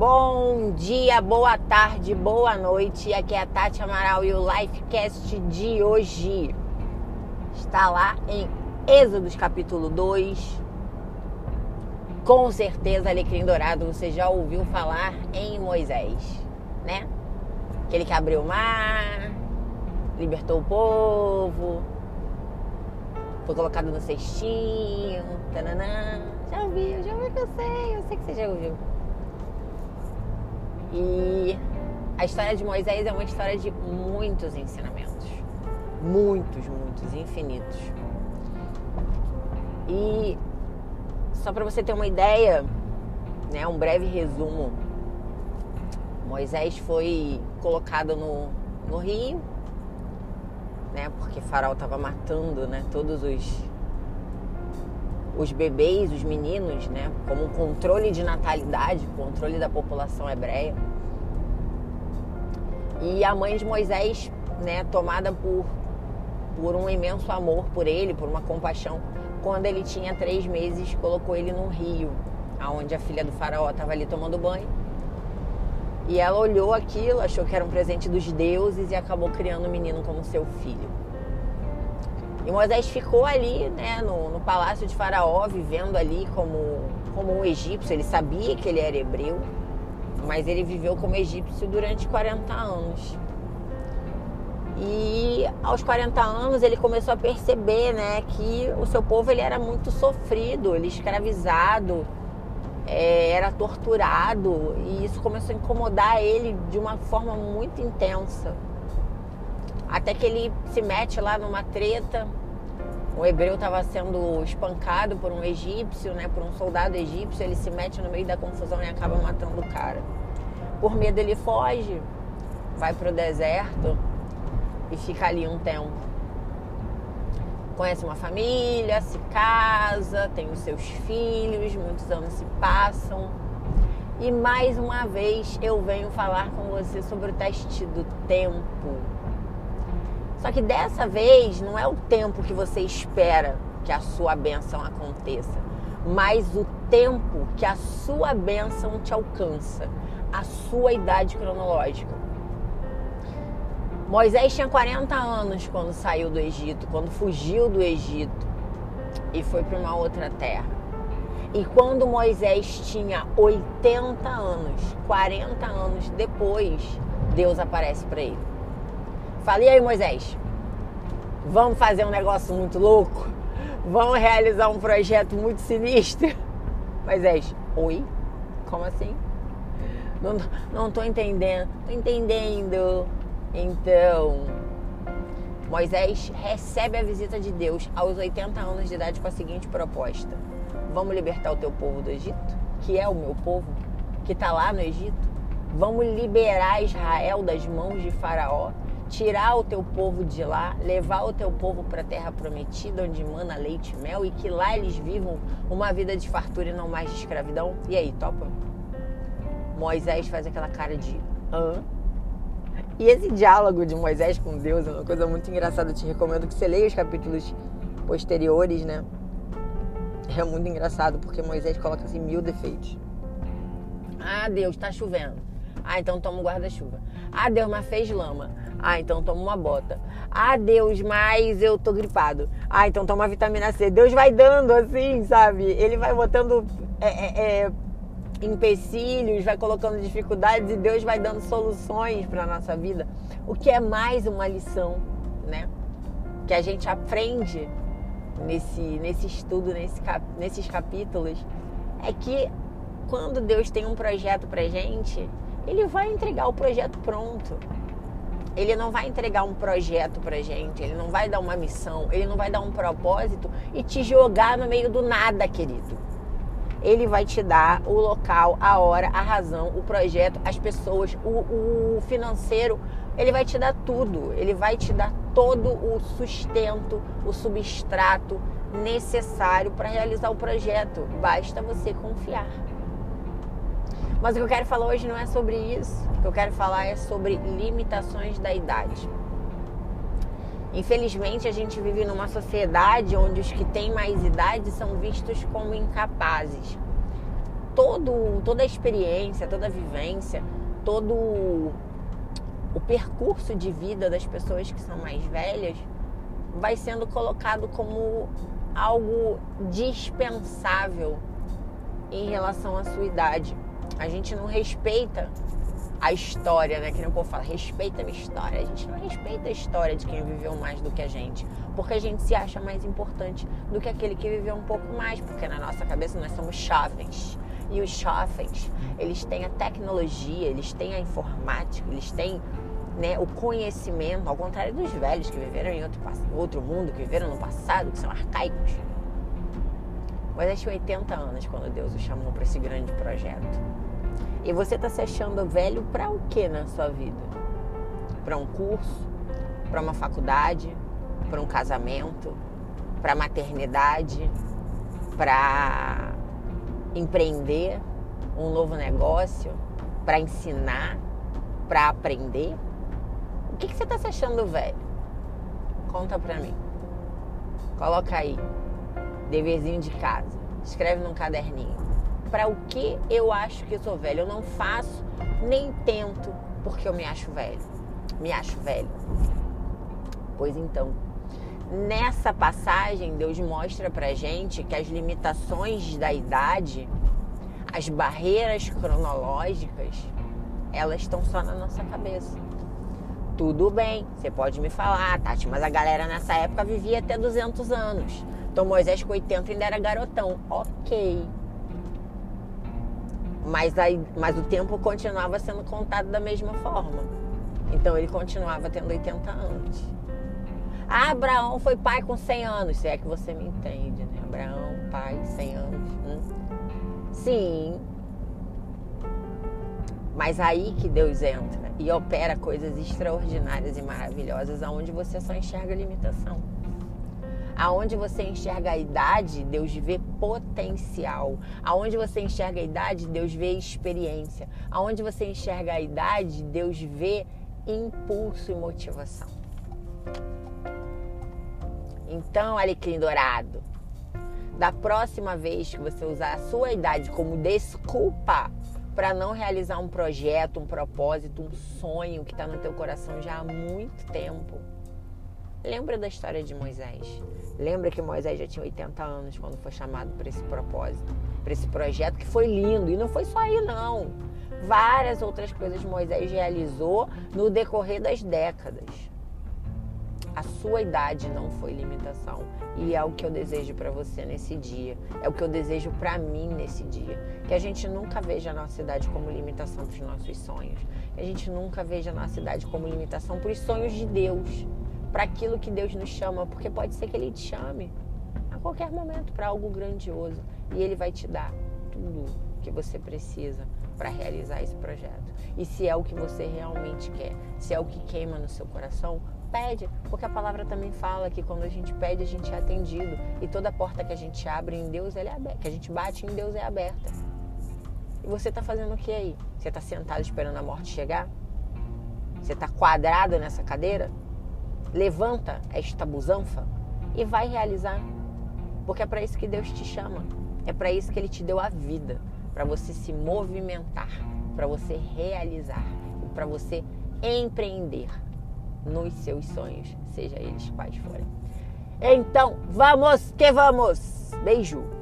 Bom dia, boa tarde, boa noite. Aqui é a Tati Amaral e o Lifecast de hoje está lá em Êxodos capítulo 2. Com certeza, Alecrim Dourado, você já ouviu falar em Moisés, né? Aquele que abriu o mar, libertou o povo, foi colocado no cestinho, tananã. Já ouviu, já ouviu que eu sei, eu sei que você já ouviu. E a história de Moisés é uma história de muitos ensinamentos. Muitos, muitos, infinitos. E só para você ter uma ideia, né, um breve resumo. Moisés foi colocado no, no rio, né, porque Faraó estava matando, né, todos os os bebês, os meninos, né, como um controle de natalidade, controle da população hebreia. E a mãe de Moisés, né, tomada por, por um imenso amor por ele, por uma compaixão, quando ele tinha três meses, colocou ele num rio, aonde a filha do faraó estava ali tomando banho. E ela olhou aquilo, achou que era um presente dos deuses e acabou criando o menino como seu filho. E Moisés ficou ali, né, no, no palácio de Faraó, vivendo ali como, como um egípcio. Ele sabia que ele era hebreu, mas ele viveu como egípcio durante 40 anos. E aos 40 anos ele começou a perceber, né, que o seu povo ele era muito sofrido, ele escravizado, é, era torturado e isso começou a incomodar ele de uma forma muito intensa. Até que ele se mete lá numa treta. O hebreu estava sendo espancado por um egípcio, né, por um soldado egípcio. Ele se mete no meio da confusão e acaba matando o cara. Por medo, ele foge, vai para o deserto e fica ali um tempo. Conhece uma família, se casa, tem os seus filhos, muitos anos se passam. E mais uma vez eu venho falar com você sobre o teste do tempo só que dessa vez não é o tempo que você espera que a sua bênção aconteça, mas o tempo que a sua bênção te alcança, a sua idade cronológica. Moisés tinha 40 anos quando saiu do Egito, quando fugiu do Egito e foi para uma outra terra. E quando Moisés tinha 80 anos, 40 anos depois, Deus aparece para ele. Falei aí, Moisés, vamos fazer um negócio muito louco? Vamos realizar um projeto muito sinistro? Moisés, oi? Como assim? Não, não tô entendendo. Tô entendendo. Então, Moisés recebe a visita de Deus aos 80 anos de idade com a seguinte proposta: Vamos libertar o teu povo do Egito, que é o meu povo, que está lá no Egito. Vamos liberar Israel das mãos de Faraó tirar o teu povo de lá, levar o teu povo para a terra prometida, onde mana leite e mel, e que lá eles vivam uma vida de fartura e não mais de escravidão. E aí, topa? Moisés faz aquela cara de hã? E esse diálogo de Moisés com Deus é uma coisa muito engraçada. Eu te recomendo que você leia os capítulos posteriores, né? É muito engraçado porque Moisés coloca assim mil defeitos. Ah, Deus, tá chovendo. Ah, então toma um guarda-chuva. Ah, Deus, mas fez lama. Ah, então toma uma bota. Ah, Deus, mas eu tô gripado. Ah, então toma vitamina C. Deus vai dando assim, sabe? Ele vai botando é, é, é, empecilhos, vai colocando dificuldades e Deus vai dando soluções para nossa vida. O que é mais uma lição, né? Que a gente aprende nesse, nesse estudo, nesse cap, nesses capítulos, é que quando Deus tem um projeto pra gente, Ele vai entregar o projeto pronto. Ele não vai entregar um projeto pra gente, ele não vai dar uma missão, ele não vai dar um propósito e te jogar no meio do nada, querido. Ele vai te dar o local, a hora, a razão, o projeto, as pessoas, o, o financeiro. Ele vai te dar tudo. Ele vai te dar todo o sustento, o substrato necessário para realizar o projeto. Basta você confiar. Mas o que eu quero falar hoje não é sobre isso. O que eu quero falar é sobre limitações da idade. Infelizmente, a gente vive numa sociedade onde os que têm mais idade são vistos como incapazes. todo, toda a experiência, toda a vivência, todo o percurso de vida das pessoas que são mais velhas vai sendo colocado como algo dispensável em relação à sua idade. A gente não respeita a história, né? Que nem o povo fala, respeita a minha história. A gente não respeita a história de quem viveu mais do que a gente. Porque a gente se acha mais importante do que aquele que viveu um pouco mais. Porque na nossa cabeça nós somos jovens. E os jovens, eles têm a tecnologia, eles têm a informática, eles têm né, o conhecimento, ao contrário dos velhos que viveram em outro, outro mundo, que viveram no passado, que são arcaicos. Moisés tinha 80 anos quando Deus o chamou para esse grande projeto. E você está se achando velho para o que na sua vida? Para um curso? Para uma faculdade? Para um casamento? Para maternidade? Para empreender um novo negócio? Para ensinar? Para aprender? O que, que você está se achando velho? Conta para mim. Coloca aí. Deverzinho de casa. Escreve num caderninho para o que eu acho que eu sou velho. Eu não faço nem tento porque eu me acho velho. Me acho velho. Pois então, nessa passagem, Deus mostra pra gente que as limitações da idade, as barreiras cronológicas, elas estão só na nossa cabeça. Tudo bem, você pode me falar, Tati, mas a galera nessa época vivia até 200 anos. Então Moisés com 80 ainda era garotão. Ok, mas, aí, mas o tempo continuava sendo contado da mesma forma. Então ele continuava tendo 80 anos. Ah, Abraão foi pai com 100 anos, se é que você me entende, né? Abraão, pai, 100 anos. Hum? Sim. Mas aí que Deus entra e opera coisas extraordinárias e maravilhosas aonde você só enxerga limitação. Aonde você enxerga a idade, Deus vê potencial. Aonde você enxerga a idade, Deus vê experiência. Aonde você enxerga a idade, Deus vê impulso e motivação. Então, alecrim dourado, da próxima vez que você usar a sua idade como desculpa para não realizar um projeto, um propósito, um sonho que está no teu coração já há muito tempo, Lembra da história de Moisés. Lembra que Moisés já tinha 80 anos quando foi chamado para esse propósito, para esse projeto que foi lindo. E não foi só aí, não. Várias outras coisas Moisés realizou no decorrer das décadas. A sua idade não foi limitação. E é o que eu desejo para você nesse dia. É o que eu desejo para mim nesse dia. Que a gente nunca veja a nossa idade como limitação para os nossos sonhos. Que a gente nunca veja a nossa idade como limitação para os sonhos de Deus para aquilo que Deus nos chama, porque pode ser que Ele te chame a qualquer momento para algo grandioso e Ele vai te dar tudo que você precisa para realizar esse projeto. E se é o que você realmente quer, se é o que queima no seu coração, pede, porque a palavra também fala que quando a gente pede, a gente é atendido e toda porta que a gente abre em Deus, ela é aberta, que a gente bate em Deus é aberta. E você está fazendo o que aí? Você está sentado esperando a morte chegar? Você está quadrado nessa cadeira? Levanta esta busanfa e vai realizar. Porque é para isso que Deus te chama. É para isso que Ele te deu a vida. Para você se movimentar, para você realizar, para você empreender nos seus sonhos, seja eles quais forem. Então, vamos que vamos! Beijo!